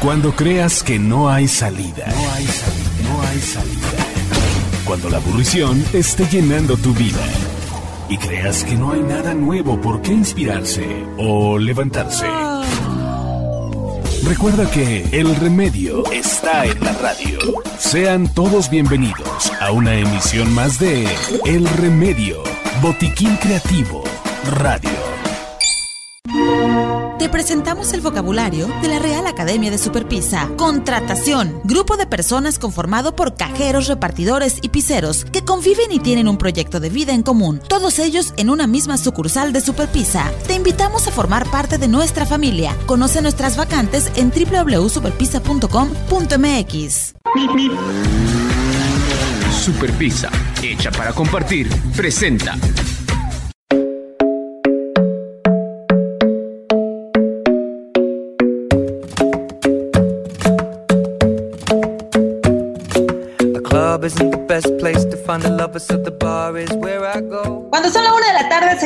Cuando creas que no hay salida. No hay salida. Cuando la aburrición esté llenando tu vida. Y creas que no hay nada nuevo por qué inspirarse o levantarse. Recuerda que el remedio está en la radio. Sean todos bienvenidos a una emisión más de El Remedio, Botiquín Creativo, Radio. Te presentamos el vocabulario de la Real Academia de Superpisa. Contratación. Grupo de personas conformado por cajeros, repartidores y piseros que conviven y tienen un proyecto de vida en común. Todos ellos en una misma sucursal de Superpisa. Te invitamos a formar parte de nuestra familia. Conoce nuestras vacantes en www.superpisa.com.mx. Superpisa, hecha para compartir, presenta.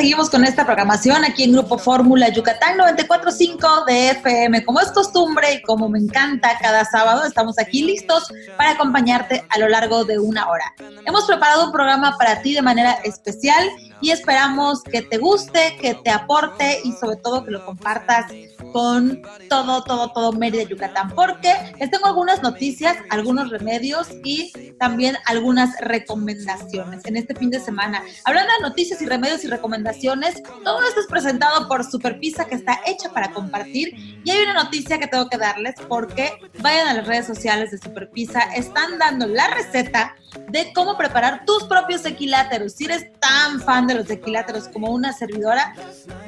Seguimos con esta programación aquí en Grupo Fórmula Yucatán 94.5 de FM. Como es costumbre y como me encanta cada sábado, estamos aquí listos para acompañarte a lo largo de una hora. Hemos preparado un programa para ti de manera especial y esperamos que te guste, que te aporte y sobre todo que lo compartas con todo, todo, todo Mérida, Yucatán, porque les tengo algunas noticias, algunos remedios y también algunas recomendaciones en este fin de semana. Hablando de noticias y remedios y recomendaciones, todo esto es presentado por Super Pizza que está hecha para compartir y hay una noticia que tengo que darles porque vayan a las redes sociales de Super Pizza, están dando la receta de cómo preparar tus propios equiláteros. Si eres tan fan de los equiláteros como una servidora,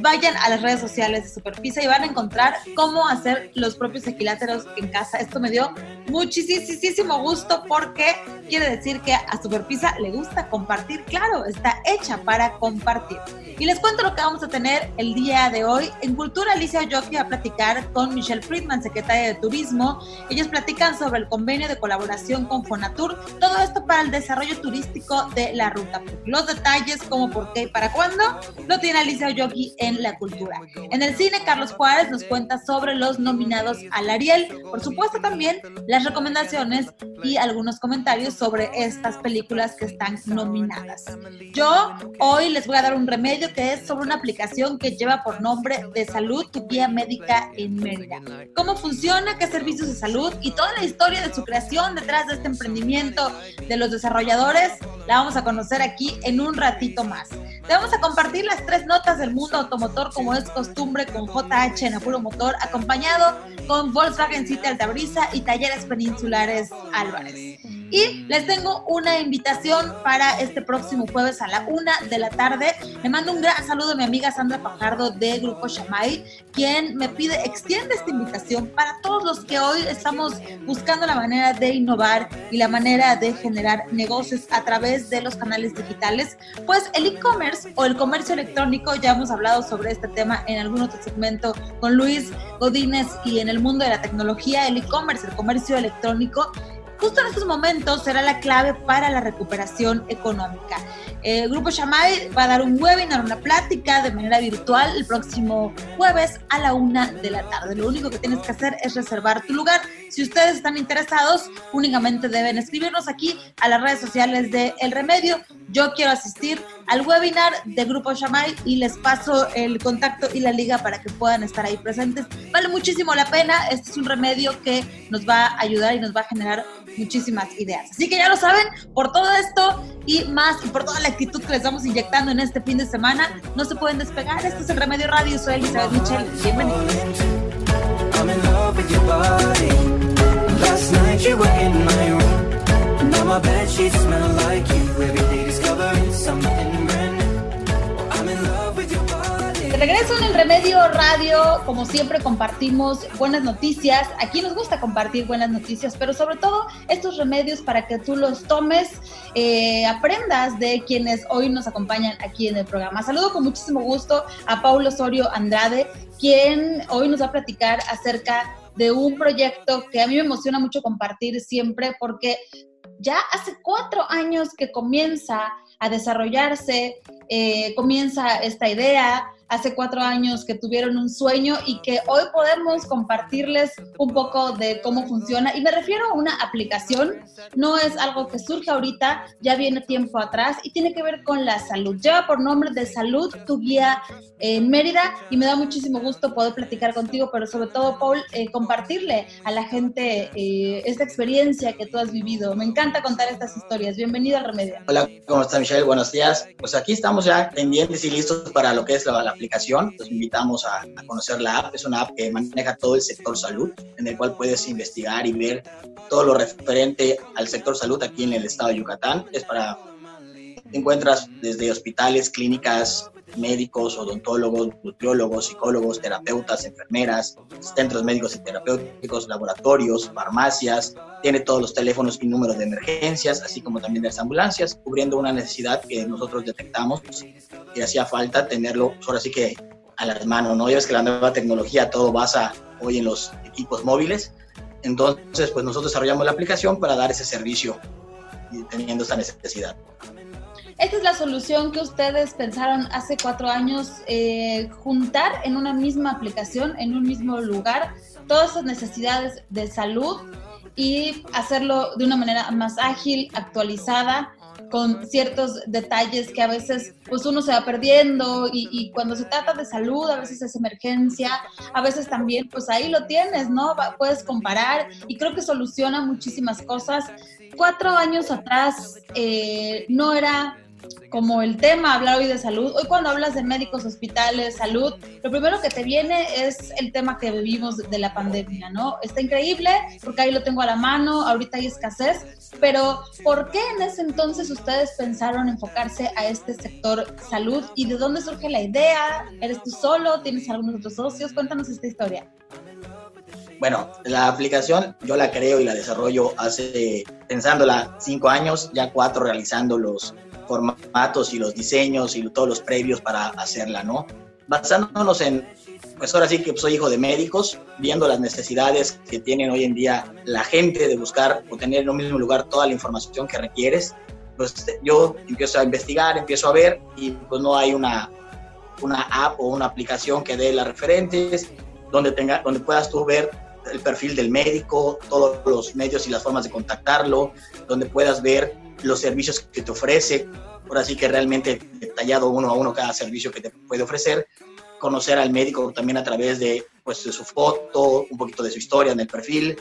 vayan a las redes sociales de Super Pizza y van a encontrar cómo hacer los propios equiláteros en casa. Esto me dio muchísimo gusto porque quiere decir que a Super Pizza le gusta compartir. Claro, está hecha para compartir. Y les cuento lo que vamos a tener el día de hoy. En Cultura, Alicia Yoki va a platicar con Michelle Friedman, secretaria de Turismo. Ellos platican sobre el convenio de colaboración con Fonatur. Todo esto para el desarrollo turístico de la ruta. Los detalles, cómo, por qué y para cuándo, lo tiene Alicia Yoki en la cultura. En el cine, Carlos Juárez nos cuenta sobre los nominados al Ariel. Por supuesto, también las recomendaciones y algunos comentarios sobre estas películas que están nominadas. Yo hoy les voy a dar un remedio que es sobre una aplicación que lleva por nombre de salud tu guía médica en Mérida. ¿Cómo funciona? ¿Qué servicios de salud? Y toda la historia de su creación detrás de este emprendimiento de los desarrolladores la vamos a conocer aquí en un ratito más. Te vamos a compartir las tres notas del mundo automotor como es costumbre con JH en Apuro Motor, acompañado con Volkswagen City Altabrisa y Talleres Peninsulares Álvarez. Y les tengo una invitación para este próximo jueves a la una de la tarde. Le mando un gran saludo a mi amiga Sandra Pajardo de Grupo Shamay, quien me pide, extiende esta invitación para todos los que hoy estamos buscando la manera de innovar y la manera de generar negocios a través de los canales digitales. Pues el e-commerce o el comercio electrónico, ya hemos hablado sobre este tema en algún otro segmento con Luis Godínez y en el mundo de la tecnología, el e-commerce, el comercio electrónico justo en estos momentos será la clave para la recuperación económica. El Grupo Shamay va a dar un webinar, una plática de manera virtual el próximo jueves a la una de la tarde. Lo único que tienes que hacer es reservar tu lugar. Si ustedes están interesados, únicamente deben escribirnos aquí a las redes sociales de El Remedio. Yo quiero asistir al webinar de Grupo Shamay y les paso el contacto y la liga para que puedan estar ahí presentes. Vale muchísimo la pena. Este es un remedio que nos va a ayudar y nos va a generar muchísimas ideas. Así que ya lo saben, por todo esto y más, y por toda la actitud que les estamos inyectando en este fin de semana, no se pueden despegar. Este es el Remedio Radio, soy Elizabeth Michel. Bienvenidos. Regreso en el Remedio Radio, como siempre compartimos buenas noticias. Aquí nos gusta compartir buenas noticias, pero sobre todo estos remedios para que tú los tomes, eh, aprendas de quienes hoy nos acompañan aquí en el programa. Saludo con muchísimo gusto a Paulo Osorio Andrade, quien hoy nos va a platicar acerca de un proyecto que a mí me emociona mucho compartir siempre porque ya hace cuatro años que comienza a desarrollarse, eh, comienza esta idea, hace cuatro años que tuvieron un sueño y que hoy podemos compartirles un poco de cómo funciona. Y me refiero a una aplicación, no es algo que surge ahorita, ya viene tiempo atrás y tiene que ver con la salud. Lleva por nombre de Salud, tu guía en Mérida y me da muchísimo gusto poder platicar contigo, pero sobre todo, Paul, eh, compartirle a la gente eh, esta experiencia que tú has vivido. Me encanta contar estas historias. Bienvenido al Remedio. Hola, ¿cómo está Michelle? Buenos días. Pues aquí estamos ya pendientes y listos para lo que es la, aplicación. Los invitamos a, a, conocer la app. Es una app que maneja todo el sector salud, en el cual puedes investigar y ver todo lo referente al sector salud aquí en el estado de Yucatán. Es para encuentras desde hospitales, clínicas, médicos, odontólogos, nutriólogos, psicólogos, terapeutas, enfermeras, centros médicos y terapéuticos, laboratorios, farmacias, tiene todos los teléfonos y números de emergencias, así como también las ambulancias, cubriendo una necesidad que nosotros detectamos y hacía falta tenerlo, ahora sí que a las manos, ¿no? Ya ves que la nueva tecnología todo basa hoy en los equipos móviles, entonces pues nosotros desarrollamos la aplicación para dar ese servicio y teniendo esa necesidad. Esta es la solución que ustedes pensaron hace cuatro años, eh, juntar en una misma aplicación, en un mismo lugar, todas esas necesidades de salud y hacerlo de una manera más ágil, actualizada, con ciertos detalles que a veces pues uno se va perdiendo y, cuando se trata de salud a veces es emergencia, a veces también pues ahí lo tienes, ¿no? Puedes comparar y creo que soluciona muchísimas cosas. Cuatro años atrás eh, no era como el tema hablar hoy de salud. Hoy cuando hablas de médicos, hospitales, salud, lo primero que te viene es el tema que vivimos de la pandemia, ¿no? Está increíble porque ahí lo tengo a la mano, ahorita hay escasez, pero ¿por qué en ese entonces ustedes pensaron enfocarse a este sector salud y de dónde surge la idea? ¿Eres tú solo? ¿Tienes algunos otros socios? Cuéntanos esta historia. Bueno, la aplicación yo la creo y la desarrollo hace, pensándola cinco años, ya cuatro realizando los formatos y los diseños y todos los previos para hacerla, ¿no? Basándonos en, pues ahora sí que soy hijo de médicos, viendo las necesidades que tienen hoy en día la gente de buscar o tener en un mismo lugar toda la información que requieres, pues yo empiezo a investigar, empiezo a ver y pues no hay una, una app o una aplicación que dé las referentes, donde, tenga, donde puedas tú ver el perfil del médico, todos los medios y las formas de contactarlo, donde puedas ver los servicios que te ofrece, por así que realmente detallado uno a uno cada servicio que te puede ofrecer, conocer al médico también a través de, pues, de su foto, un poquito de su historia en el perfil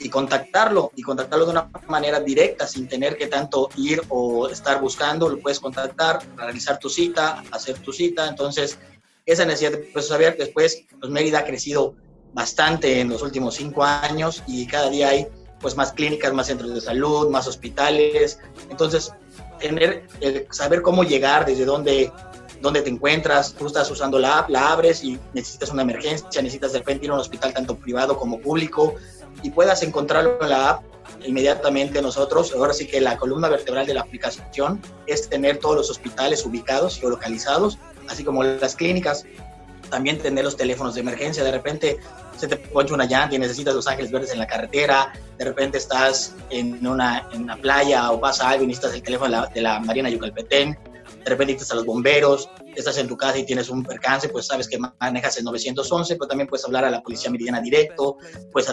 y contactarlo y contactarlo de una manera directa sin tener que tanto ir o estar buscando, lo puedes contactar, realizar tu cita, hacer tu cita, entonces esa necesidad de pues, saber después, pues Mérida ha crecido bastante en los últimos cinco años y cada día hay pues más clínicas, más centros de salud, más hospitales. Entonces, tener, eh, saber cómo llegar, desde dónde, dónde te encuentras, tú estás usando la app, la abres y necesitas una emergencia, necesitas de repente ir a un hospital tanto privado como público y puedas encontrarlo en la app inmediatamente nosotros. Ahora sí que la columna vertebral de la aplicación es tener todos los hospitales ubicados, y localizados así como las clínicas. También tener los teléfonos de emergencia. De repente se te poncha una llanta y necesitas los ángeles verdes en la carretera, de repente estás en una, en una playa o pasa algo y necesitas el teléfono de la, de la Marina Yucalpetén, de repente necesitas a los bomberos, estás en tu casa y tienes un percance, pues sabes que manejas el 911, pero también puedes hablar a la Policía Meridiana directo, puedes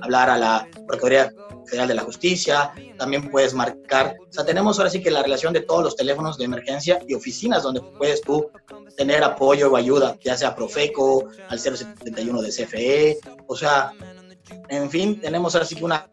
hablar a la Procuraduría Federal de la Justicia, también puedes marcar, o sea, tenemos ahora sí que la relación de todos los teléfonos de emergencia y oficinas donde puedes tú tener apoyo o ayuda, ya sea Profeco, al 071 de CFE, o sea, en fin, tenemos así que una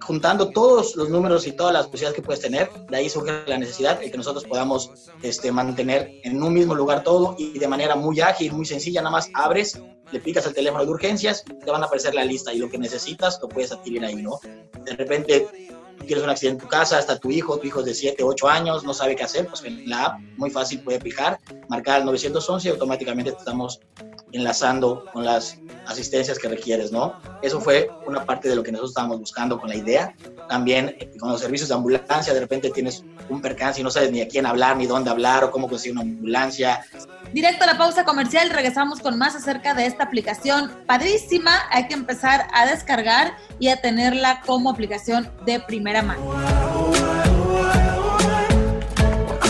juntando todos los números y todas las posibilidades que puedes tener, de ahí surge la necesidad de que nosotros podamos este, mantener en un mismo lugar todo y de manera muy ágil, muy sencilla, nada más abres, le picas el teléfono de urgencias, te van a aparecer la lista y lo que necesitas lo puedes adquirir ahí, ¿no? De repente tienes un accidente en tu casa, está tu hijo, tu hijo es de 7, 8 años, no sabe qué hacer, pues en la app muy fácil puede picar, marcar el 911 y automáticamente te estamos enlazando con las asistencias que requieres, ¿no? Eso fue una parte de lo que nosotros estábamos buscando con la idea. También eh, con los servicios de ambulancia, de repente tienes un percance y no sabes ni a quién hablar, ni dónde hablar o cómo conseguir una ambulancia. Directo a la pausa comercial, regresamos con más acerca de esta aplicación padrísima. Hay que empezar a descargar y a tenerla como aplicación de primera mano.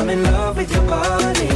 something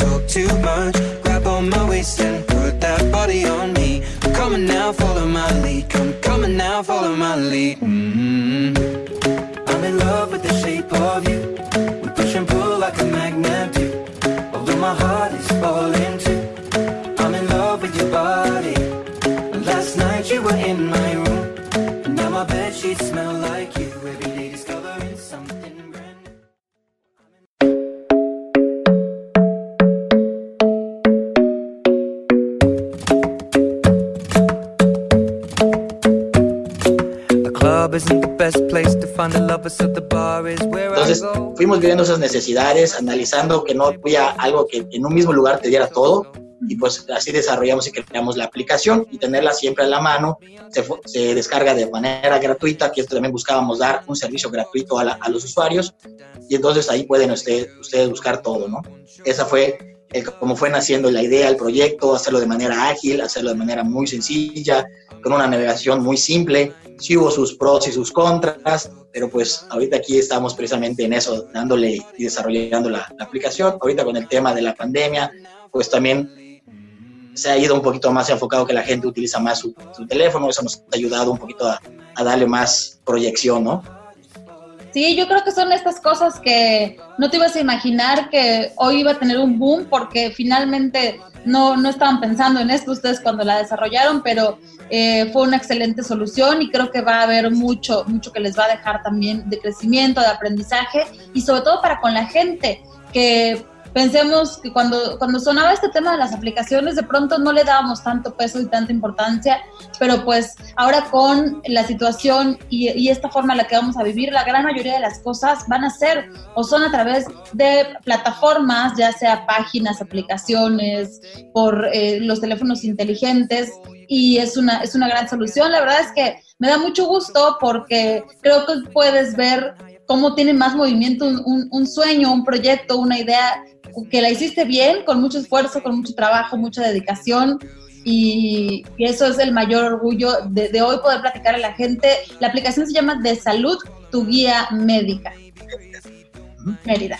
Come, on now, follow my lead. Entonces fuimos viendo esas necesidades, analizando que no había algo que en un mismo lugar te diera todo y pues así desarrollamos y creamos la aplicación y tenerla siempre a la mano. Se, se descarga de manera gratuita, que esto también buscábamos dar un servicio gratuito a, la- a los usuarios y entonces ahí pueden usted- ustedes buscar todo, ¿no? Esa fue el- como fue naciendo la idea, el proyecto, hacerlo de manera ágil, hacerlo de manera muy sencilla, con una navegación muy simple. Sí hubo sus pros y sus contras, pero pues ahorita aquí estamos precisamente en eso, dándole y desarrollando la, la aplicación. Ahorita con el tema de la pandemia, pues también se ha ido un poquito más enfocado que la gente utiliza más su, su teléfono, eso nos ha ayudado un poquito a, a darle más proyección, ¿no? Sí, yo creo que son estas cosas que no te ibas a imaginar que hoy iba a tener un boom porque finalmente no, no estaban pensando en esto ustedes cuando la desarrollaron, pero eh, fue una excelente solución y creo que va a haber mucho, mucho que les va a dejar también de crecimiento, de aprendizaje y sobre todo para con la gente que pensemos que cuando, cuando sonaba este tema de las aplicaciones de pronto no le dábamos tanto peso y tanta importancia, pero pues ahora con la situación y, esta forma en la que vamos a vivir, la gran mayoría de las cosas van a ser o son a través de plataformas, ya sea páginas, aplicaciones, por eh, los teléfonos inteligentes y es una, es una gran solución. La verdad es que me da mucho gusto porque creo que puedes ver cómo tiene más movimiento un, un, un sueño, un proyecto, una idea que la hiciste bien, con mucho esfuerzo, con mucho trabajo, mucha dedicación. Y, y eso es el mayor orgullo de, de, hoy poder platicar a la gente. La aplicación se llama De Salud, tu guía médica. Mérida.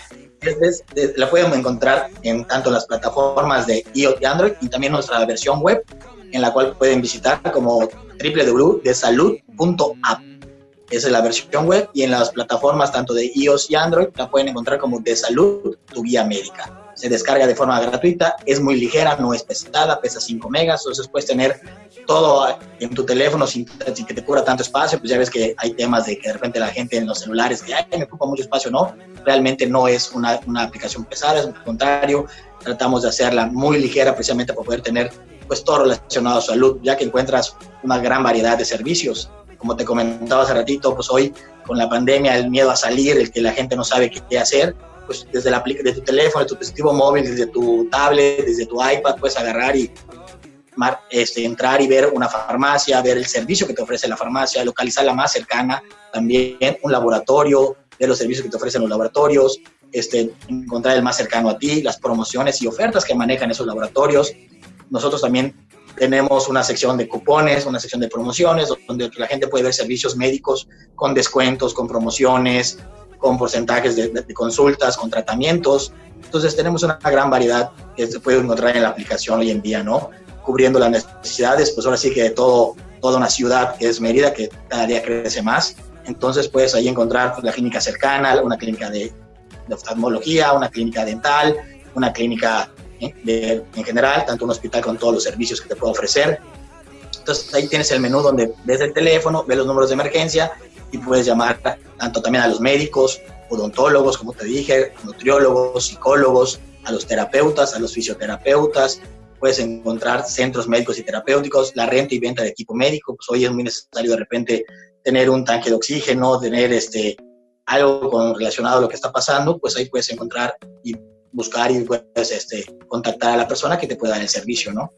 La pueden encontrar en tanto las plataformas de iOS y Android y también nuestra versión web, en la cual pueden visitar como www.desalud.app. Es la versión web y en las plataformas tanto de iOS y Android la pueden encontrar como De Salud, tu guía médica. Se descarga de forma gratuita, es muy ligera, no es pesada, pesa 5 megas, entonces puedes tener todo en tu teléfono sin, sin, que te cubra tanto espacio, pues ya ves que hay temas de que de repente la gente en los celulares que Ay, me ocupa mucho espacio, no, realmente no es una, una aplicación pesada, es al contrario, tratamos de hacerla muy ligera precisamente para poder tener pues todo relacionado a salud, ya que encuentras una gran variedad de servicios. Como te comentaba hace ratito, pues hoy con la pandemia, el miedo a salir, el que la gente no sabe qué hacer, pues desde la, de tu teléfono, de tu dispositivo móvil, desde tu tablet, desde tu iPad, puedes agarrar y este, entrar y ver una farmacia, ver el servicio que te ofrece la farmacia, localizar la más cercana, también un laboratorio, ver los servicios que te ofrecen los laboratorios, este, encontrar el más cercano a ti, las promociones y ofertas que manejan esos laboratorios. Nosotros también tenemos una sección de cupones, una sección de promociones, donde la gente puede ver servicios médicos con descuentos, con promociones, con porcentajes de, de, consultas, con tratamientos. Entonces tenemos una gran variedad que se puede encontrar en la aplicación hoy en día, ¿no? cubriendo las necesidades, pues ahora sí que de todo, toda una ciudad que es Mérida, que cada día crece más. Entonces puedes ahí encontrar pues, la clínica cercana, una clínica de, de, oftalmología, una clínica dental, una clínica. De, en general, tanto un hospital con todos los servicios que te puede ofrecer. Entonces ahí tienes el menú donde ves el teléfono, ves los números de emergencia y puedes llamar tanto también a los médicos, odontólogos, como te dije, nutriólogos, psicólogos, a los terapeutas, a los fisioterapeutas, puedes encontrar centros médicos y terapéuticos, la renta y venta de equipo médico, pues hoy es muy necesario de repente tener un tanque de oxígeno, tener este, algo con, relacionado a lo que está pasando, pues ahí puedes encontrar y buscar y puedes este, contactar a la persona que te pueda dar el servicio, ¿no?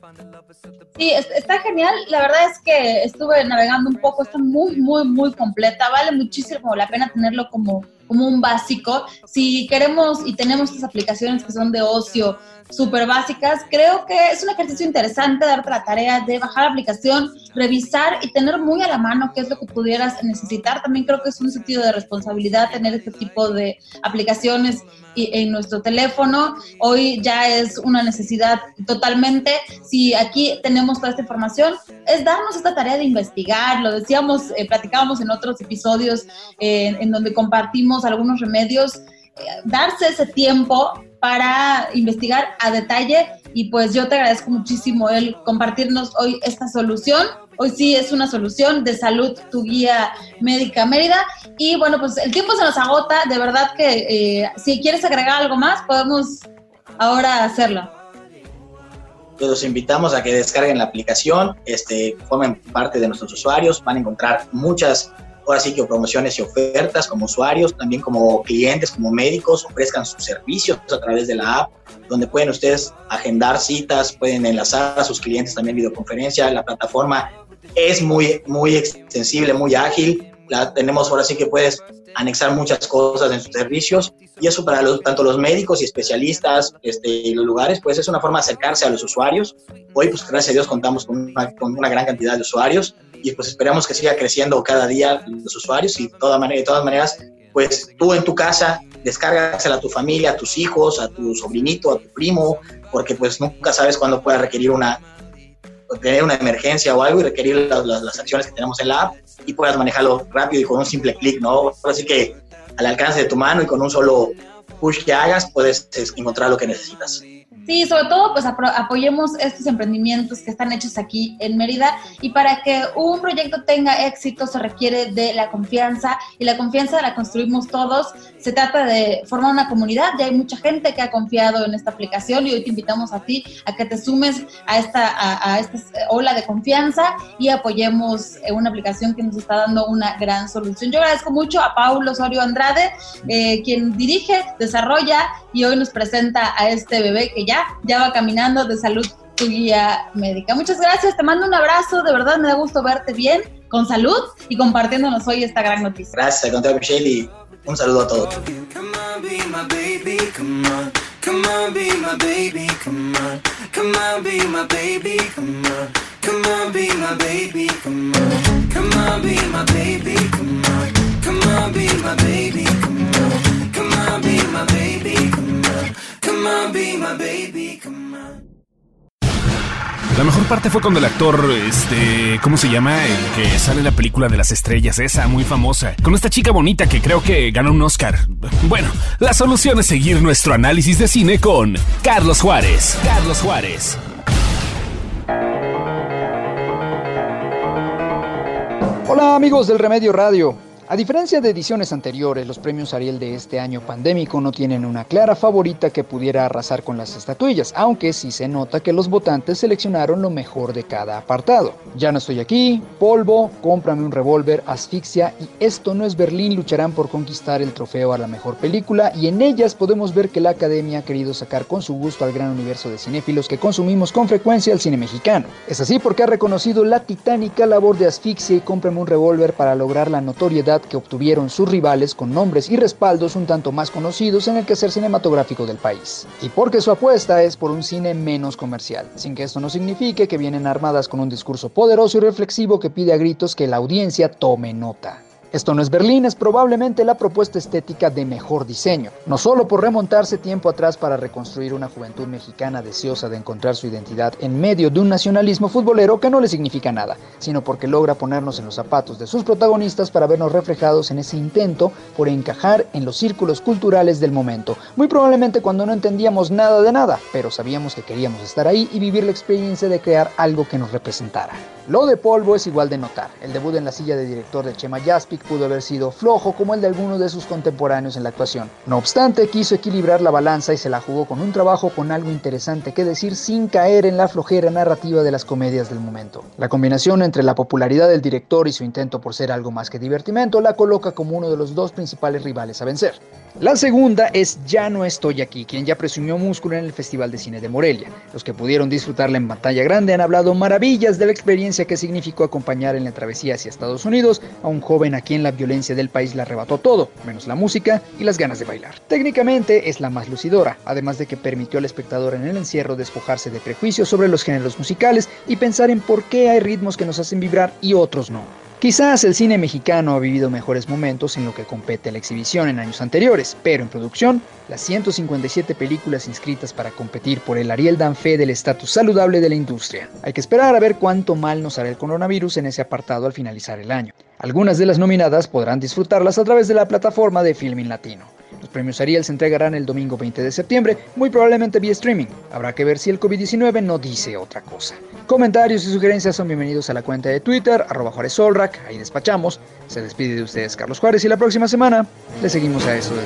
Sí, está genial. La verdad es que estuve navegando un poco, está muy, muy, muy completa. Vale muchísimo la pena tenerlo como, como un básico. Si queremos y tenemos estas aplicaciones que son de ocio, súper básicas, creo que es un ejercicio interesante darte la tarea de bajar la aplicación, revisar y tener muy a la mano qué es lo que pudieras necesitar. También creo que es un sentido de responsabilidad tener este tipo de aplicaciones en nuestro teléfono. Hoy ya es una necesidad totalmente. Si aquí tenemos toda esta información, es darnos esta tarea de investigar. Lo decíamos, eh, platicábamos en otros episodios eh, en donde compartimos algunos remedios. Eh, darse ese tiempo para investigar a detalle y pues yo te agradezco muchísimo el compartirnos hoy esta solución Hoy sí es una solución de salud, tu guía médica Mérida. Y bueno, pues el tiempo se nos agota. De verdad que eh, si quieres agregar algo más, podemos ahora hacerlo. Los invitamos a que descarguen la aplicación, este, formen parte de nuestros usuarios, van a encontrar muchas, ahora sí que promociones y ofertas como usuarios, también como clientes, como médicos, ofrezcan sus servicios a través de la app, donde pueden ustedes agendar citas, pueden enlazar a sus clientes también videoconferencia, la plataforma es muy, muy extensible, muy ágil. La tenemos ahora sí que puedes anexar muchas cosas en sus servicios y eso para los, tanto los médicos y especialistas este, y los lugares, pues es una forma de acercarse a los usuarios. Hoy, pues gracias a Dios, contamos con una, con una gran cantidad de usuarios y pues esperamos que siga creciendo cada día los usuarios y de, toda manera, de todas maneras, pues tú en tu casa descárgasela a tu familia, a tus hijos, a tu sobrinito, a tu primo, porque pues nunca sabes cuándo pueda requerir una, tener una emergencia o algo y requerir las, acciones que tenemos en la app y puedas manejarlo rápido y con un simple clic, ¿no? Así que al alcance de tu mano y con un solo push que hagas puedes encontrar lo que necesitas. Sí, sobre todo pues apoyemos estos emprendimientos que están hechos aquí en Mérida y para que un proyecto tenga éxito se requiere de la confianza y la confianza la construimos todos. Se trata de formar una comunidad, ya hay mucha gente que ha confiado en esta aplicación y hoy te invitamos a ti a que te sumes a esta, a, esta ola de confianza y apoyemos una aplicación que nos está dando una gran solución. Yo agradezco mucho a Paulo Osorio Andrade, eh, quien dirige, desarrolla y hoy nos presenta a este bebé que ya, ya va caminando de salud tu guía médica. Muchas gracias, te mando un abrazo, de verdad me da gusto verte bien, con salud y compartiéndonos hoy esta gran noticia. Gracias, contrario, Michelle, y un saludo a todos. La mejor parte fue cuando el actor, este, ¿cómo se llama? El que sale en la película de las estrellas, esa muy famosa, con esta chica bonita que creo que ganó un Oscar. Bueno, la solución es seguir nuestro análisis de cine con Carlos Juárez. Carlos Juárez. Hola amigos del Remedio Radio. A diferencia de ediciones anteriores, los premios Ariel de este año pandémico no tienen una clara favorita que pudiera arrasar con las estatuillas, aunque sí se nota que los votantes seleccionaron lo mejor de cada apartado. Ya no estoy aquí, Polvo, Cómprame un revólver, Asfixia y Esto no es Berlín lucharán por conquistar el trofeo a la mejor película y en ellas podemos ver que la Academia ha querido sacar con su gusto al gran universo de cinéfilos que consumimos con frecuencia el cine mexicano. Es así porque ha reconocido la titánica labor de Asfixia y Cómprame un revólver para lograr la notoriedad que obtuvieron sus rivales con nombres y respaldos un tanto más conocidos en el quehacer cinematográfico del país. Y porque su apuesta es por un cine menos comercial, sin que esto no signifique que vienen armadas con un discurso poderoso y reflexivo que pide a gritos que la audiencia tome nota. Esto no es Berlín, es probablemente la propuesta estética de mejor diseño, no solo por remontarse tiempo atrás para reconstruir una juventud mexicana deseosa de encontrar su identidad en medio de un nacionalismo futbolero que no le significa nada, sino porque logra ponernos en los zapatos de sus protagonistas para vernos reflejados en ese intento por encajar en los círculos culturales del momento, muy probablemente cuando no entendíamos nada de nada, pero sabíamos que queríamos estar ahí y vivir la experiencia de crear algo que nos representara. Lo de polvo es igual de notar. El debut en la silla de director de Chema Jaspic pudo haber sido flojo como el de alguno de sus contemporáneos en la actuación. No obstante, quiso equilibrar la balanza y se la jugó con un trabajo con algo interesante que decir sin caer en la flojera narrativa de las comedias del momento. La combinación entre la popularidad del director y su intento por ser algo más que divertimento la coloca como uno de los dos principales rivales a vencer. La segunda es Ya no estoy aquí, quien ya presumió músculo en el Festival de Cine de Morelia. Los que pudieron disfrutarla en pantalla grande han hablado maravillas de la experiencia que significó acompañar en la travesía hacia Estados Unidos a un joven a quien la violencia del país le arrebató todo, menos la música y las ganas de bailar. Técnicamente es la más lucidora, además de que permitió al espectador en el encierro despojarse de prejuicios sobre los géneros musicales y pensar en por qué hay ritmos que nos hacen vibrar y otros no. Quizás el cine mexicano ha vivido mejores momentos en lo que compete a la exhibición en años anteriores, pero en producción, las 157 películas inscritas para competir por el Ariel dan fe del estatus saludable de la industria. Hay que esperar a ver cuánto mal nos hará el coronavirus en ese apartado al finalizar el año. Algunas de las nominadas podrán disfrutarlas a través de la plataforma de Filming Latino. Premios Ariel se entregarán el domingo 20 de septiembre, muy probablemente vía streaming. Habrá que ver si el COVID-19 no dice otra cosa. Comentarios y sugerencias son bienvenidos a la cuenta de Twitter, arroba Juárez Solrack, ahí despachamos. Se despide de ustedes Carlos Juárez y la próxima semana le seguimos a eso del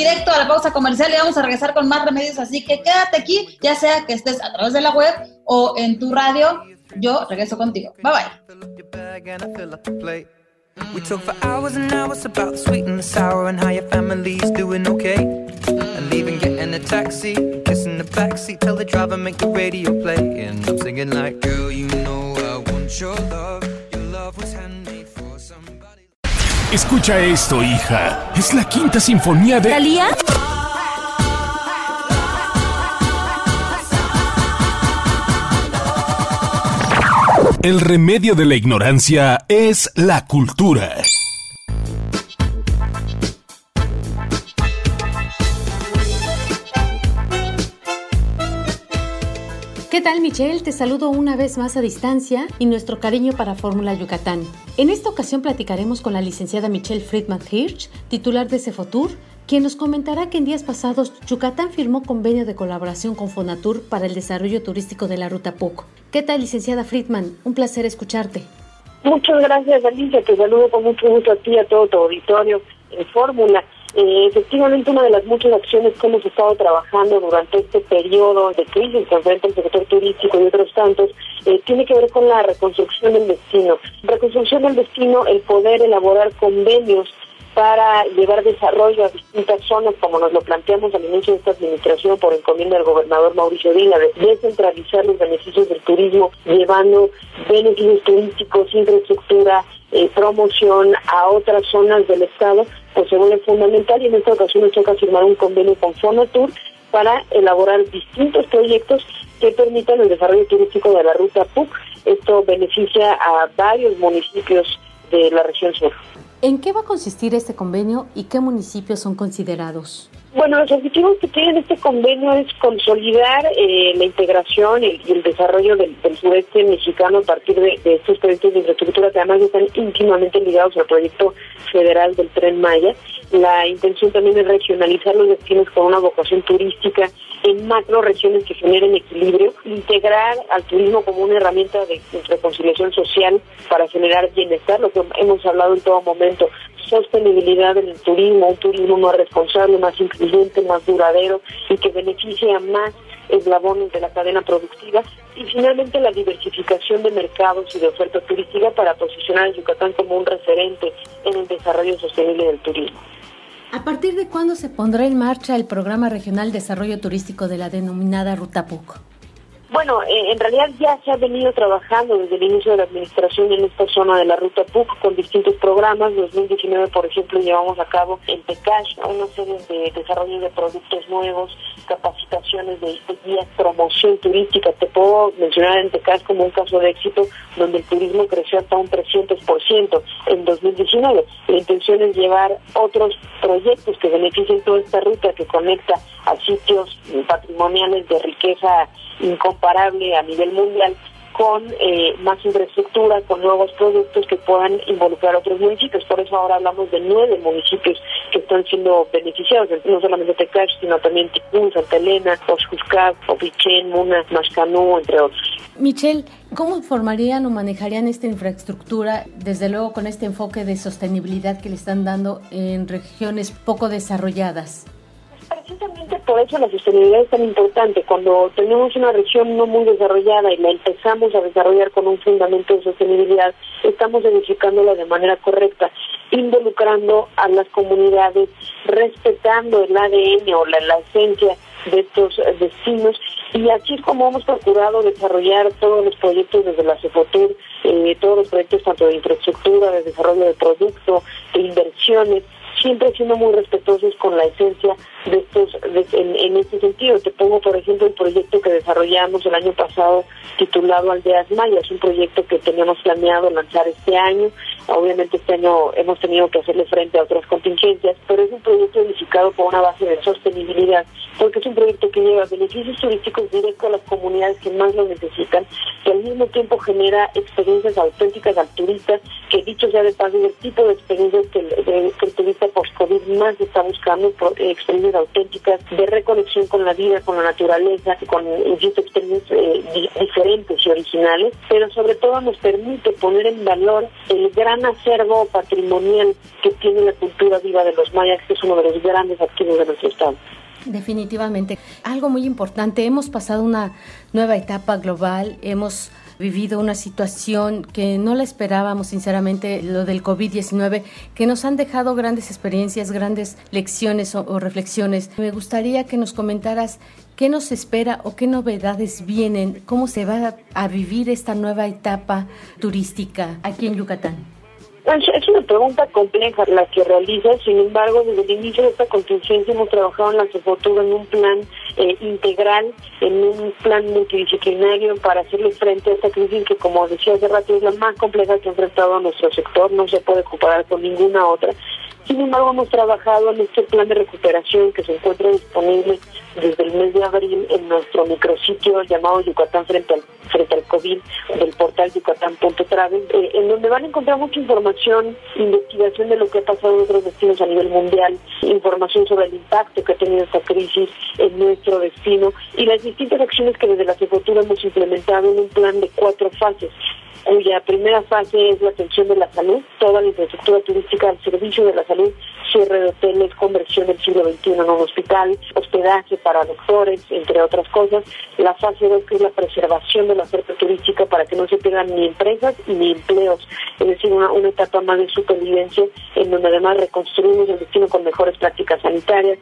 directo a la pausa comercial y vamos a regresar con más remedios, así que quédate aquí, ya sea que estés a través de la web o en tu radio, yo regreso contigo. Bye bye. We talk for hours and hours about the sweet and the sour and how your family's doing okay. And leaving, getting a taxi, kissing the backseat, tell the driver make the radio play. And I'm singing like, girl, you know I want your love. Escucha esto, hija. Es la quinta sinfonía de. ¿Talía? El remedio de la ignorancia es la cultura. ¿Qué tal Michelle? Te saludo una vez más a distancia y nuestro cariño para Fórmula Yucatán. En esta ocasión platicaremos con la licenciada Michelle Friedman Hirsch, titular de Cefotur, quien nos comentará que en días pasados Yucatán firmó convenio de colaboración con Fonatur para el desarrollo turístico de la Ruta PUC. ¿Qué tal licenciada Friedman? Un placer escucharte. Muchas gracias Alicia, te saludo con mucho gusto a ti y a todo tu auditorio en Fórmula. Eh, efectivamente, una de las muchas acciones que hemos estado trabajando durante este periodo de crisis que enfrenta el sector turístico y otros tantos eh, tiene que ver con la reconstrucción del destino. Reconstrucción del destino, el poder elaborar convenios para llevar desarrollo a distintas zonas, como nos lo planteamos al inicio de esta administración por encomienda del gobernador Mauricio Vila, de descentralizar los beneficios del turismo, llevando beneficios turísticos, infraestructura, eh, promoción a otras zonas del Estado, pues se vuelve fundamental y en esta ocasión nos toca firmar un convenio con Fonatur para elaborar distintos proyectos que permitan el desarrollo turístico de la ruta PUC. Esto beneficia a varios municipios de la región sur. ¿En qué va a consistir este convenio y qué municipios son considerados? Bueno, los objetivos que tiene este convenio es consolidar eh, la integración y, el desarrollo del, sureste mexicano a partir de, estos proyectos de infraestructura que además están íntimamente ligados al proyecto federal del Tren Maya. La intención también es regionalizar los destinos con una vocación turística en macro regiones que generen equilibrio, integrar al turismo como una herramienta de reconciliación social para generar bienestar, lo que hemos hablado en todo momento, sostenibilidad en el turismo, un turismo más responsable, más incluyente, más duradero y que beneficie a más eslabones de la cadena productiva y finalmente la diversificación de mercados y de oferta turística para posicionar a Yucatán como un referente en el desarrollo sostenible del turismo. ¿A partir de cuándo se pondrá en marcha el Programa Regional Desarrollo Turístico de la denominada Ruta PUC? Bueno, eh, en realidad ya se ha venido trabajando desde el inicio de la administración en esta zona de la ruta PUC con distintos programas. En 2019, por ejemplo, llevamos a cabo en Tecash una serie de desarrollo de productos nuevos, capacitaciones de, guías, promoción turística. Te puedo mencionar en Tecash como un caso de éxito donde el turismo creció hasta un 300% en 2019. La intención es llevar otros proyectos que beneficien toda esta ruta que conecta a sitios patrimoniales de riqueza incomparable comparable a nivel mundial con eh, más infraestructura, con nuevos productos que puedan involucrar a otros municipios. Por eso ahora hablamos de nueve municipios que están siendo beneficiados, no solamente Tecash, sino también Ticún, Santa Elena, Oshkuskab, Opichen, Muna, Mascanú, entre otros. Michelle, ¿cómo formarían o manejarían esta infraestructura, desde luego con este enfoque de sostenibilidad que le están dando en regiones poco desarrolladas? Precisamente por eso la sostenibilidad es tan importante. Cuando tenemos una región no muy desarrollada y la empezamos a desarrollar con un fundamento de sostenibilidad, estamos edificándola de manera correcta, involucrando a las comunidades, respetando el ADN o la, esencia de estos destinos y así es como hemos procurado desarrollar todos los proyectos desde la CEFOTUR, eh, todos los proyectos tanto de infraestructura, de desarrollo de producto, de inversiones, siempre siendo muy respetuosos con la esencia de estos en, en, este sentido. Te pongo, por ejemplo, el proyecto que desarrollamos el año pasado titulado Aldeas Mayas, un proyecto que teníamos planeado lanzar este año. Obviamente este año hemos tenido que hacerle frente a otras contingencias, pero es un proyecto edificado por una base de sostenibilidad, porque es un proyecto que lleva beneficios turísticos directos a las comunidades que más lo necesitan, que al mismo tiempo genera experiencias auténticas al turista, que dicho sea de paso, es el tipo de experiencias que, el turista post-COVID más está buscando, experiencias auténticas de reconexión con la vida, con la naturaleza, con eh, diferentes y originales, pero sobre todo nos permite poner en valor el gran acervo patrimonial que tiene la cultura viva de los mayas, que es uno de los grandes activos de nuestro estado. Definitivamente. Algo muy importante, hemos pasado una nueva etapa global, hemos vivido una situación que no la esperábamos, sinceramente, lo del COVID-19, que nos han dejado grandes experiencias, grandes lecciones o, reflexiones. Me gustaría que nos comentaras qué nos espera o qué novedades vienen, cómo se va a vivir esta nueva etapa turística aquí en Yucatán. Es una pregunta compleja la que realiza, sin embargo, desde el inicio de esta contingencia hemos trabajado en la CEFOTUR en un plan eh, integral, en un plan multidisciplinario para hacerle frente a esta crisis que, como decía hace rato, es la más compleja que ha enfrentado nuestro sector, no se puede comparar con ninguna otra. Sin embargo, hemos trabajado en este plan de recuperación que se encuentra disponible desde el mes de abril en nuestro micrositio llamado Yucatán frente al, frente al COVID en donde van a encontrar mucha información, investigación de lo que ha pasado en otros destinos a nivel mundial, información sobre el impacto que ha tenido esta crisis en nuestro destino y las distintas acciones que desde la Jefatura hemos implementado en un plan de cuatro fases cuya primera fase es la atención de la salud, toda la infraestructura turística al servicio de la salud, cierre de hoteles, conversión del siglo XXI en un hospital, hospedaje para doctores, entre otras cosas. La fase 2 que es la preservación de la oferta turística para que no se pierdan ni empresas ni empleos, es decir, una, etapa más de supervivencia en donde además reconstruimos el destino con mejores prácticas sanitarias,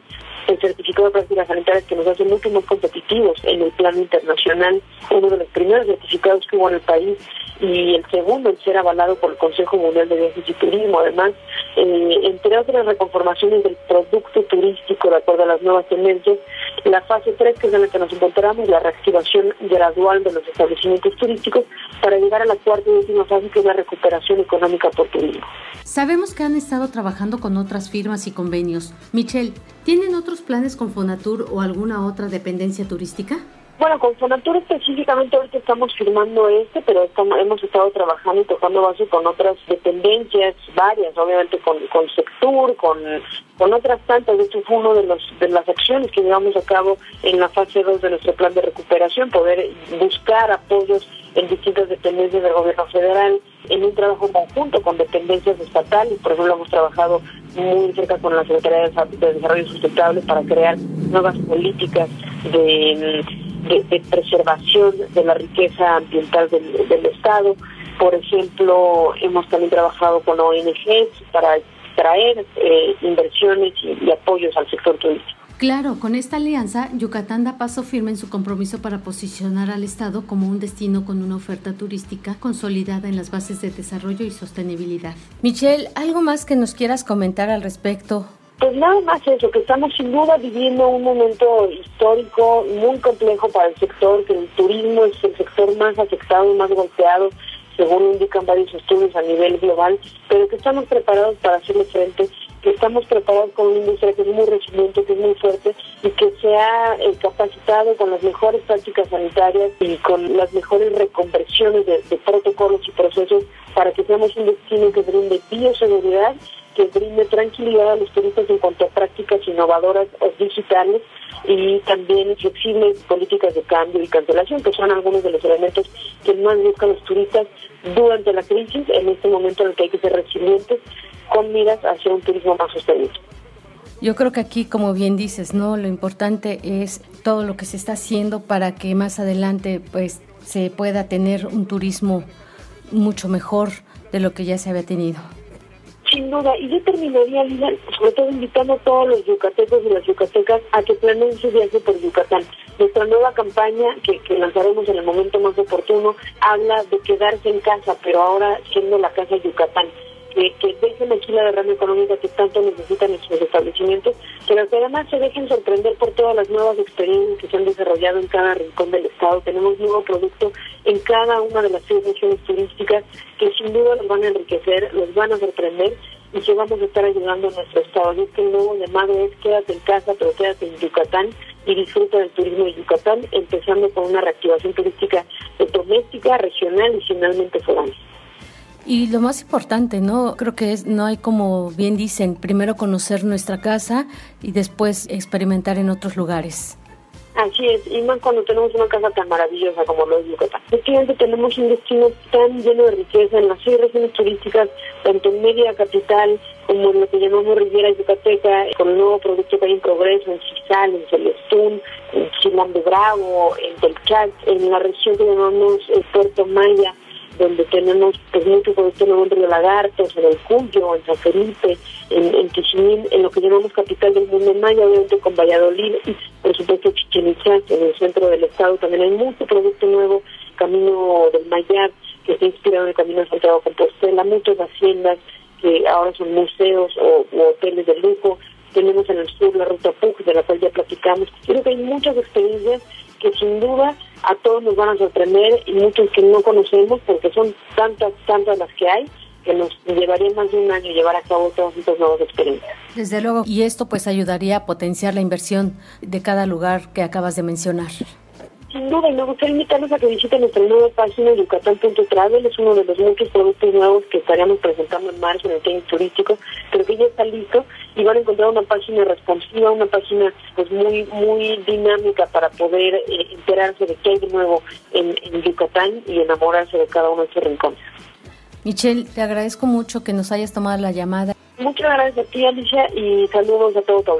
el certificado de prácticas sanitarias que nos hace mucho más competitivos en el plano internacional, uno de los primeros certificados que hubo en el país y el segundo en ser avalado por el Consejo Mundial de Viajes y Turismo. Además, eh, entre otras reconformaciones del producto turístico de acuerdo a las nuevas tendencias, la fase 3, que es en la que nos encontramos, la reactivación gradual de los establecimientos turísticos para llegar a la cuarta y última fase, que es la recuperación económica por turismo. Sabemos que han estado trabajando con otras firmas y convenios. Michelle, ¿tienen otros planes con Fonatur o alguna otra dependencia turística? Bueno, con Fonatur específicamente ahorita estamos firmando este, pero estamos, hemos estado trabajando y tocando base con otras dependencias, varias, obviamente con, con Sectur, con, con otras tantas. De hecho, fue una de, los, de las acciones que llevamos a cabo en la fase 2 de nuestro plan de recuperación, poder buscar apoyos en distintas dependencias del gobierno federal, en un trabajo conjunto con dependencias estatales. Por ejemplo, hemos trabajado muy cerca con la Secretaría de Desarrollo Sustentable para crear nuevas políticas de de, preservación de la riqueza ambiental del, Estado. Por ejemplo, hemos también trabajado con ONGs para traer eh, inversiones y, apoyos al sector turístico. Claro, con esta alianza, Yucatán da paso firme en su compromiso para posicionar al Estado como un destino con una oferta turística consolidada en las bases de desarrollo y sostenibilidad. Michelle, ¿algo más que nos quieras comentar al respecto? Pues nada más eso, que estamos sin duda viviendo un momento histórico muy complejo para el sector, que el turismo es el sector más afectado, más golpeado, según indican varios estudios a nivel global, pero que estamos preparados para hacerle frente, que estamos preparados con una industria que es muy resiliente, que es muy fuerte y que se ha eh, capacitado con las mejores prácticas sanitarias y con las mejores reconversiones de, protocolos y procesos para que seamos un destino que brinde bioseguridad, que brinde tranquilidad a los turistas en cuanto a prácticas innovadoras o digitales y también flexibles políticas de cambio y cancelación, que son algunos de los elementos que más buscan los turistas durante la crisis, en este momento en el que hay que ser resilientes, con miras hacia un turismo más sostenible. Yo creo que aquí, como bien dices, no, lo importante es todo lo que se está haciendo para que más adelante, pues, se pueda tener un turismo mucho mejor de lo que ya se había tenido. Sin duda, y yo terminaría, Lina, sobre todo invitando a todos los yucatecos y las yucatecas a que planeen su viaje por Yucatán. Nuestra nueva campaña, que, que lanzaremos en el momento más oportuno, habla de quedarse en casa, pero ahora siendo la casa Yucatán que, que dejen aquí la derrama económica que tanto necesitan nuestros establecimientos, pero que además se dejen sorprender por todas las nuevas experiencias que se han desarrollado en cada rincón del Estado. Tenemos nuevo producto en cada una de las seis regiones turísticas que sin duda los van a enriquecer, los van a sorprender y que vamos a estar ayudando a nuestro Estado. Así que el nuevo llamado es quédate en casa, pero quédate en Yucatán y disfruta del turismo de Yucatán, empezando con una reactivación turística doméstica, regional y finalmente foránea. Y lo más importante, ¿no? Creo que es, no hay como bien dicen, primero conocer nuestra casa y después experimentar en otros lugares. Así es, y cuando tenemos una casa tan maravillosa como lo es Yucatán. Efectivamente tenemos un destino tan lleno de riqueza en las seis regiones turísticas, tanto en media capital como en lo que llamamos Riviera Yucateca, con el nuevo producto que hay en progreso en Cisal, en Celestún, en Chilán de Bravo, en Telchac, en la región que llamamos Puerto Maya, donde tenemos pues mucho producto en Río Lagartos, en el Cuyo, en San Felipe, en, en en lo que llamamos capital del mundo maya, obviamente con Valladolid y por supuesto Chichen Itza, en el centro del estado también hay mucho producto nuevo, Camino del Mayar, que está inspirado en el Camino de Santiago Compostela, muchas haciendas que ahora son museos o, hoteles de lujo, tenemos en el sur la ruta PUC, de la cual ya platicamos. Creo que hay muchas experiencias que sin duda a todos nos van a sorprender y muchos que no conocemos porque son tantas, tantas las que hay que nos llevaría más de un año llevar a cabo todas estas nuevas experiencias. Desde luego, y esto pues ayudaría a potenciar la inversión de cada lugar que acabas de mencionar. Sin duda, y me gustaría invitarlos a que visiten nuestra nueva página yucatán.travel. Es uno de los muchos productos nuevos que estaríamos presentando en marzo en el tema turístico, pero que ya está listo y van a encontrar una página responsiva, una página pues muy muy dinámica para poder eh, enterarse de qué hay de nuevo en, en Yucatán y enamorarse de cada uno de sus rincones. Michelle, te agradezco mucho que nos hayas tomado la llamada. Muchas gracias a ti, Alicia, y saludos a todos tu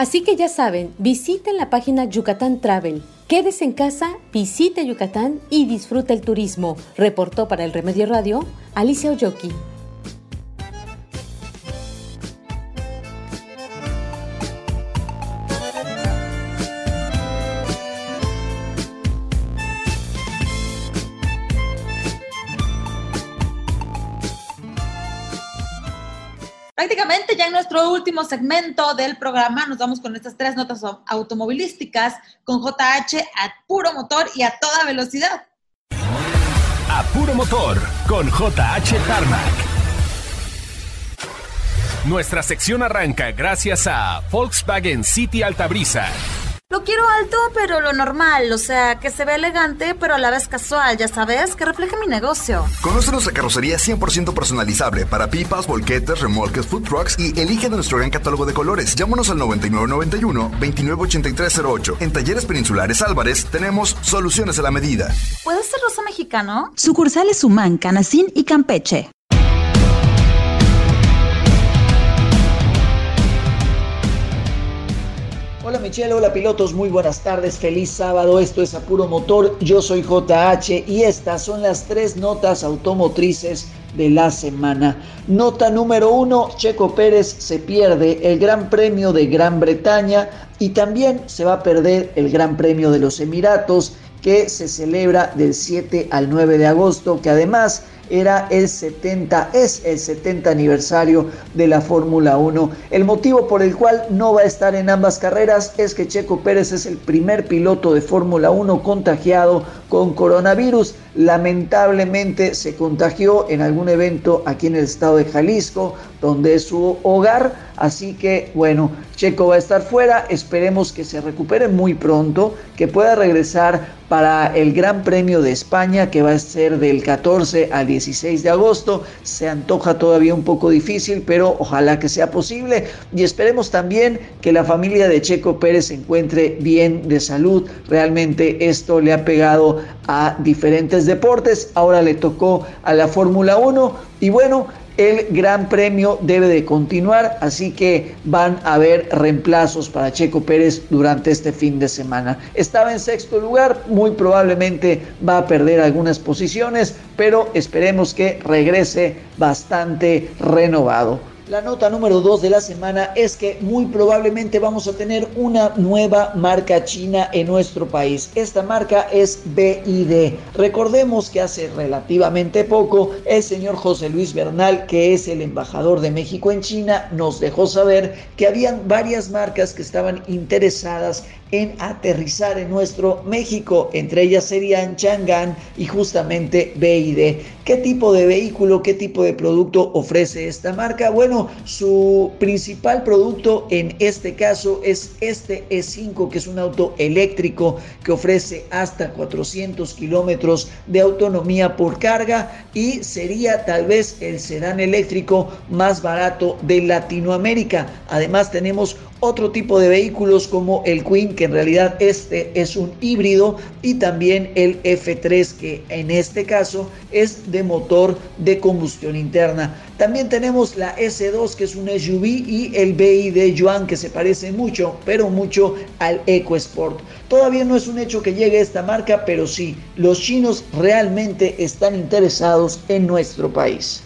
Así que ya saben, visiten la página Yucatán Travel. Quédese en casa, visite Yucatán y disfruta el turismo. Reportó para el Remedio Radio Alicia Oyoki. Prácticamente ya en nuestro último segmento del programa nos vamos con estas tres notas automovilísticas con JH a puro motor y a toda velocidad. A puro motor con JH Tarmac. Nuestra sección arranca gracias a Volkswagen City Altabrisa lo quiero alto, pero lo normal, o sea, que se ve elegante, pero a la vez casual, ya sabes, que refleje mi negocio. Conoce nuestra carrocería 100% personalizable para pipas, volquetes, remolques, food trucks y elige de nuestro gran catálogo de colores. Llámanos al 9991-298308. En Talleres Peninsulares Álvarez tenemos soluciones a la medida. ¿Puede ser rosa mexicano? Sucursales Humán, Canacín y Campeche. Hola Michelle, hola pilotos, muy buenas tardes, feliz sábado, esto es Apuro Motor, yo soy JH y estas son las tres notas automotrices de la semana. Nota número uno, Checo Pérez se pierde el Gran Premio de Gran Bretaña y también se va a perder el Gran Premio de los Emiratos que se celebra del 7 al 9 de agosto, que además era el 70, es el 70 aniversario de la Fórmula 1. El motivo por el cual no va a estar en ambas carreras es que Checo Pérez es el primer piloto de Fórmula 1 contagiado con coronavirus. Lamentablemente se contagió en algún evento aquí en el estado de Jalisco, donde es su hogar. Así que bueno, Checo va a estar fuera. Esperemos que se recupere muy pronto, que pueda regresar para el Gran Premio de España, que va a ser del 14 al 16 de agosto. Se antoja todavía un poco difícil, pero ojalá que sea posible. Y esperemos también que la familia de Checo Pérez se encuentre bien de salud. Realmente esto le ha pegado a diferentes deportes. Ahora le tocó a la Fórmula 1. Y bueno, el Gran Premio debe de continuar, así que van a haber reemplazos para Checo Pérez durante este fin de semana. Estaba en sexto lugar, muy probablemente va a perder algunas posiciones, pero esperemos que regrese bastante renovado. La nota número 2 de la semana es que muy probablemente vamos a tener una nueva marca china en nuestro país. Esta marca es BID. Recordemos que hace relativamente poco el señor José Luis Bernal, que es el embajador de México en China, nos dejó saber que habían varias marcas que estaban interesadas en aterrizar en nuestro México. Entre ellas serían Chang'an y justamente BID. ¿Qué tipo de vehículo, qué tipo de producto ofrece esta marca? Bueno, su principal producto en este caso es este E5, que es un auto eléctrico que ofrece hasta 400 kilómetros de autonomía por carga y sería tal vez el sedán eléctrico más barato de Latinoamérica. Además tenemos otro tipo de vehículos como el Queen, que en realidad este es un híbrido, y también el F3, que en este caso es de motor de combustión interna. También tenemos la S2, que es un SUV, y el BID Yuan, que se parece mucho, pero mucho al EcoSport. Todavía no es un hecho que llegue esta marca, pero sí, los chinos realmente están interesados en nuestro país.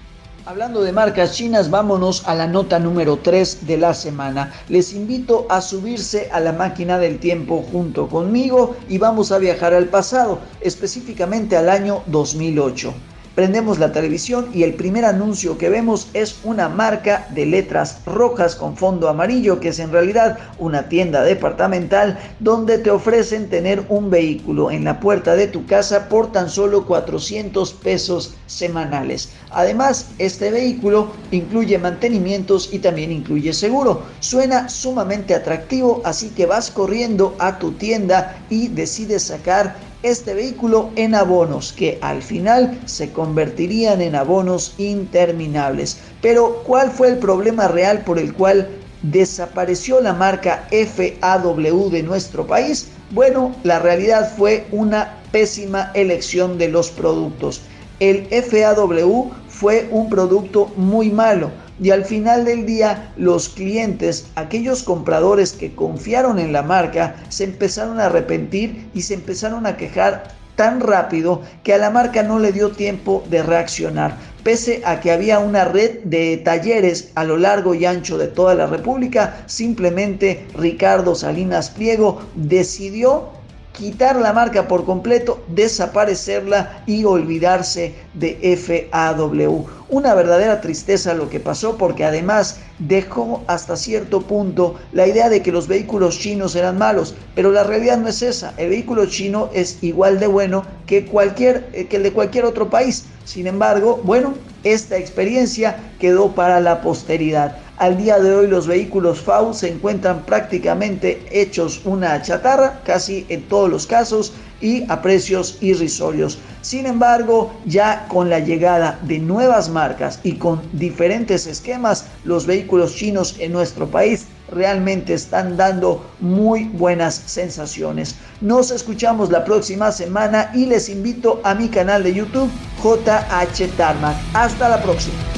Hablando de marcas chinas, vámonos a la nota número 3 de la semana. Les invito a subirse a la máquina del tiempo junto conmigo y vamos a viajar al pasado, específicamente al año 2008. Prendemos la televisión y el primer anuncio que vemos es una marca de letras rojas con fondo amarillo, que es en realidad una tienda departamental donde te ofrecen tener un vehículo en la puerta de tu casa por tan solo 400 pesos semanales. Además, este vehículo incluye mantenimientos y también incluye seguro. Suena sumamente atractivo, así que vas corriendo a tu tienda y decides sacar este vehículo en abonos que al final se convertirían en abonos interminables. Pero ¿cuál fue el problema real por el cual desapareció la marca FAW de nuestro país? Bueno, la realidad fue una pésima elección de los productos. El FAW fue un producto muy malo y al final del día los clientes, aquellos compradores que confiaron en la marca, se empezaron a arrepentir y se empezaron a quejar tan rápido que a la marca no le dio tiempo de reaccionar. Pese a que había una red de talleres a lo largo y ancho de toda la República, simplemente Ricardo Salinas Pliego decidió quitar la marca por completo, desaparecerla y olvidarse de FAW. Una verdadera tristeza lo que pasó porque además dejó hasta cierto punto la idea de que los vehículos chinos eran malos, pero la realidad no es esa. El vehículo chino es igual de bueno que cualquier eh, que el de cualquier otro país. Sin embargo, bueno, esta experiencia quedó para la posteridad. Al día de hoy los vehículos FAU se encuentran prácticamente hechos una chatarra, casi en todos los casos, y a precios irrisorios. Sin embargo, ya con la llegada de nuevas marcas y con diferentes esquemas, los vehículos chinos en nuestro país realmente están dando muy buenas sensaciones. Nos escuchamos la próxima semana y les invito a mi canal de YouTube JH Tarmac. Hasta la próxima.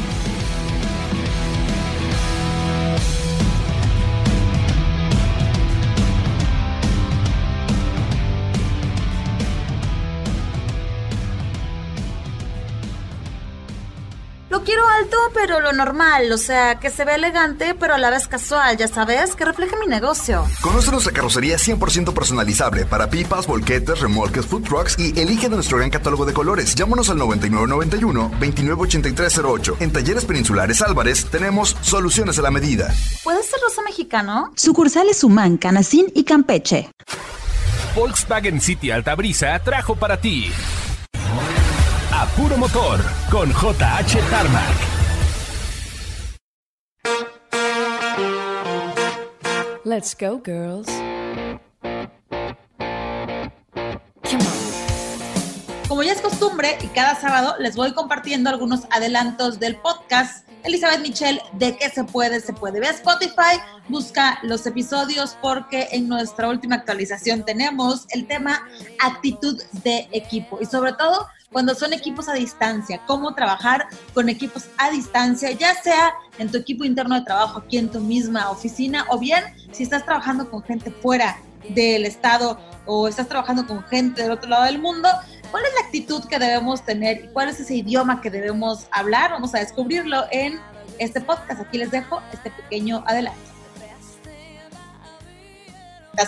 Pero lo normal, o sea, que se ve elegante, pero a la vez casual, ya sabes, que refleje mi negocio. Conoce nuestra carrocería 100% personalizable para pipas, volquetes, remolques, food trucks y elige de nuestro gran catálogo de colores. Llámanos al 9991-298308. En Talleres Peninsulares Álvarez tenemos soluciones a la medida. ¿Puede ser rosa mexicano? Sucursales Humán, Canacín y Campeche. Volkswagen City Altabrisa trajo para ti a puro motor con JH Tarmac. Let's go, girls. Como ya es costumbre, y cada sábado les voy compartiendo algunos adelantos del podcast Elizabeth Michelle, de qué se puede, se puede. Ve a Spotify, busca los episodios porque en nuestra última actualización tenemos el tema actitud de equipo y sobre todo cuando son equipos a distancia, cómo trabajar con equipos a distancia, ya sea en tu equipo interno de trabajo, aquí en tu misma oficina, o bien si estás trabajando con gente fuera del estado o estás trabajando con gente del otro lado del mundo, ¿cuál es la actitud que debemos tener y cuál es ese idioma que debemos hablar? Vamos a descubrirlo en este podcast. Aquí les dejo este pequeño adelanto.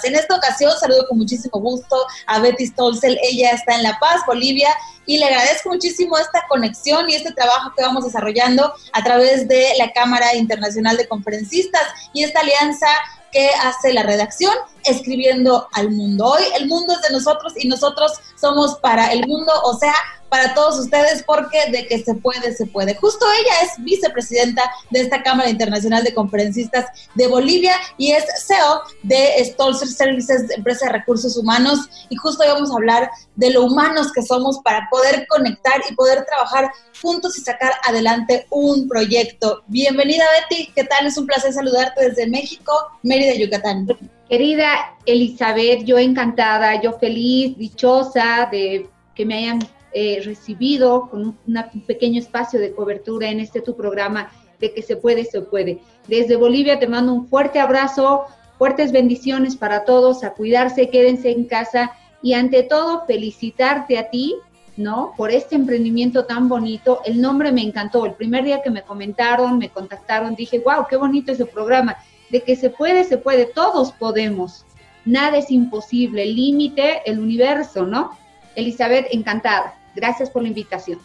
En esta ocasión saludo con muchísimo gusto a Betty Stolzel, ella está en La Paz, Bolivia, y le agradezco muchísimo esta conexión y este trabajo que vamos desarrollando a través de la Cámara Internacional de Conferencistas y esta alianza que hace la redacción escribiendo al mundo. Hoy el mundo es de nosotros y nosotros somos para el mundo, o sea, para todos ustedes porque de que se puede, se puede. Justo ella es vicepresidenta de esta Cámara Internacional de Conferencistas de Bolivia y es CEO de Stolzer Services, empresa de recursos humanos. Y justo hoy vamos a hablar de lo humanos que somos para poder conectar y poder trabajar juntos y sacar adelante un proyecto. Bienvenida Betty, ¿qué tal? Es un placer saludarte desde México, Mérida, Yucatán. Querida Elizabeth, yo encantada, yo feliz, dichosa de que me hayan eh, recibido con un, pequeño espacio de cobertura en este tu programa de que se puede, se puede. Desde Bolivia te mando un fuerte abrazo, fuertes bendiciones para todos, a cuidarse, quédense en casa y ante todo felicitarte a ti, ¿no? Por este emprendimiento tan bonito. El nombre me encantó. El primer día que me comentaron, me contactaron, dije, wow, qué bonito ese programa. De que se puede, se puede, todos podemos. Nada es imposible, límite el universo, ¿no? Elizabeth, encantada. Gracias por la invitación.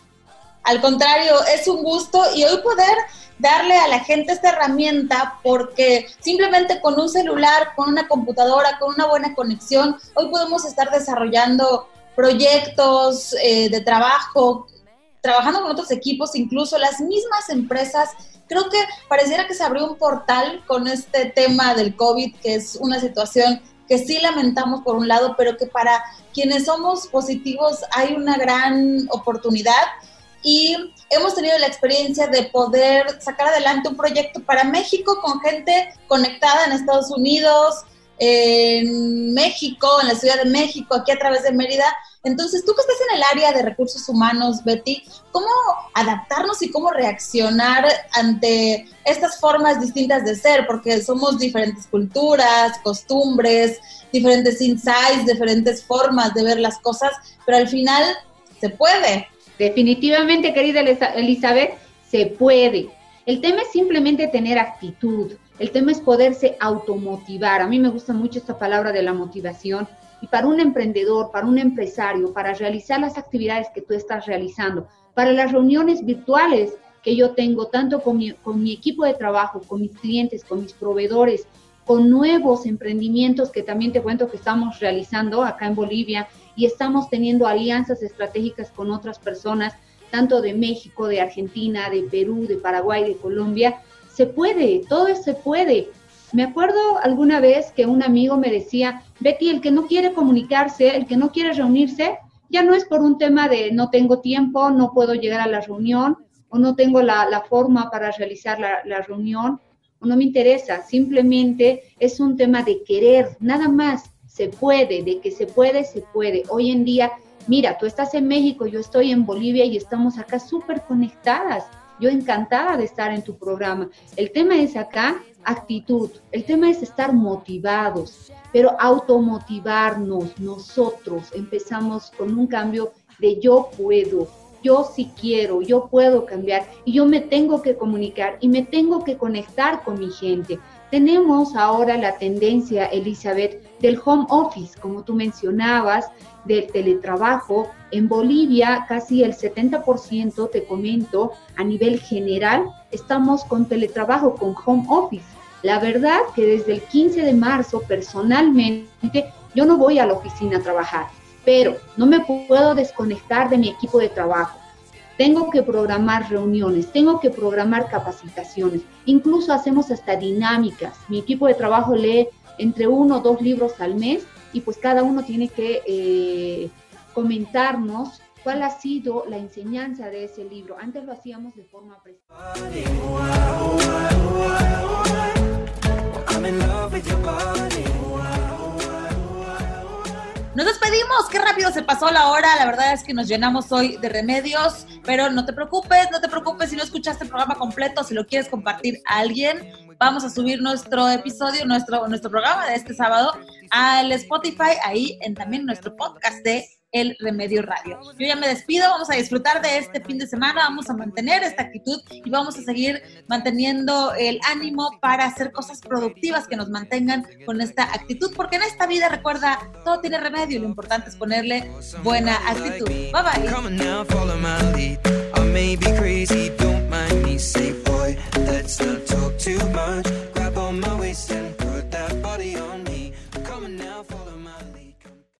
Al contrario, es un gusto y hoy poder darle a la gente esta herramienta porque simplemente con un celular, con una computadora, con una buena conexión, hoy podemos estar desarrollando proyectos eh, de trabajo, trabajando con otros equipos, incluso las mismas empresas. Creo que pareciera que se abrió un portal con este tema del COVID, que es una situación que sí lamentamos por un lado, pero que para quienes somos positivos hay una gran oportunidad y hemos tenido la experiencia de poder sacar adelante un proyecto para México con gente conectada en Estados Unidos, en México, en la Ciudad de México, aquí a través de Mérida. Entonces, tú que estás en el área de recursos humanos, Betty, ¿cómo adaptarnos y cómo reaccionar ante estas formas distintas de ser? Porque somos diferentes culturas, costumbres, diferentes insights, diferentes formas de ver las cosas, pero al final se puede. Definitivamente, querida Elizabeth, se puede. El tema es simplemente tener actitud, el tema es poderse automotivar. A mí me gusta mucho esta palabra de la motivación. Y para un emprendedor, para un empresario, para realizar las actividades que tú estás realizando, para las reuniones virtuales que yo tengo, tanto con mi, equipo de trabajo, con mis clientes, con mis proveedores, con nuevos emprendimientos que también te cuento que estamos realizando acá en Bolivia y estamos teniendo alianzas estratégicas con otras personas, tanto de México, de Argentina, de Perú, de Paraguay, de Colombia, se puede, todo se puede. Me acuerdo alguna vez que un amigo me decía, Betty, el que no quiere comunicarse, el que no quiere reunirse, ya no es por un tema de no tengo tiempo, no puedo llegar a la reunión o no tengo la, forma para realizar la, la reunión o no me interesa, simplemente es un tema de querer, nada más, se puede, de que se puede, se puede. Hoy en día, mira, tú estás en México, yo estoy en Bolivia y estamos acá súper conectadas yo encantada de estar en tu programa. El tema es acá actitud, el tema es estar motivados, pero automotivarnos nosotros. Empezamos con un cambio de yo puedo, yo sí quiero, yo puedo cambiar y yo me tengo que comunicar y me tengo que conectar con mi gente. Tenemos ahora la tendencia, Elizabeth, del home office, como tú mencionabas, del teletrabajo. En Bolivia, casi el 70%, te comento, a nivel general, estamos con teletrabajo, con home office. La verdad que desde el 15 de marzo, personalmente, yo no voy a la oficina a trabajar, pero no me puedo desconectar de mi equipo de trabajo. Tengo que programar reuniones, tengo que programar capacitaciones, incluso hacemos hasta dinámicas. Mi equipo de trabajo lee entre uno o dos libros al mes y pues cada uno tiene que eh, comentarnos cuál ha sido la enseñanza de ese libro. Antes lo hacíamos de forma. Nos despedimos, qué rápido se pasó la hora, la verdad es que nos llenamos hoy de remedios, pero no te preocupes, no te preocupes. Si no escuchaste el programa completo, si lo quieres compartir a alguien, vamos a subir nuestro episodio, nuestro, nuestro programa de este sábado al Spotify, ahí en también nuestro podcast de el Remedio Radio. Yo ya me despido, vamos a disfrutar de este fin de semana, vamos a mantener esta actitud y vamos a seguir manteniendo el ánimo para hacer cosas productivas que nos mantengan con esta actitud, porque en esta vida, recuerda, todo tiene remedio y lo importante es ponerle buena actitud. Bye bye.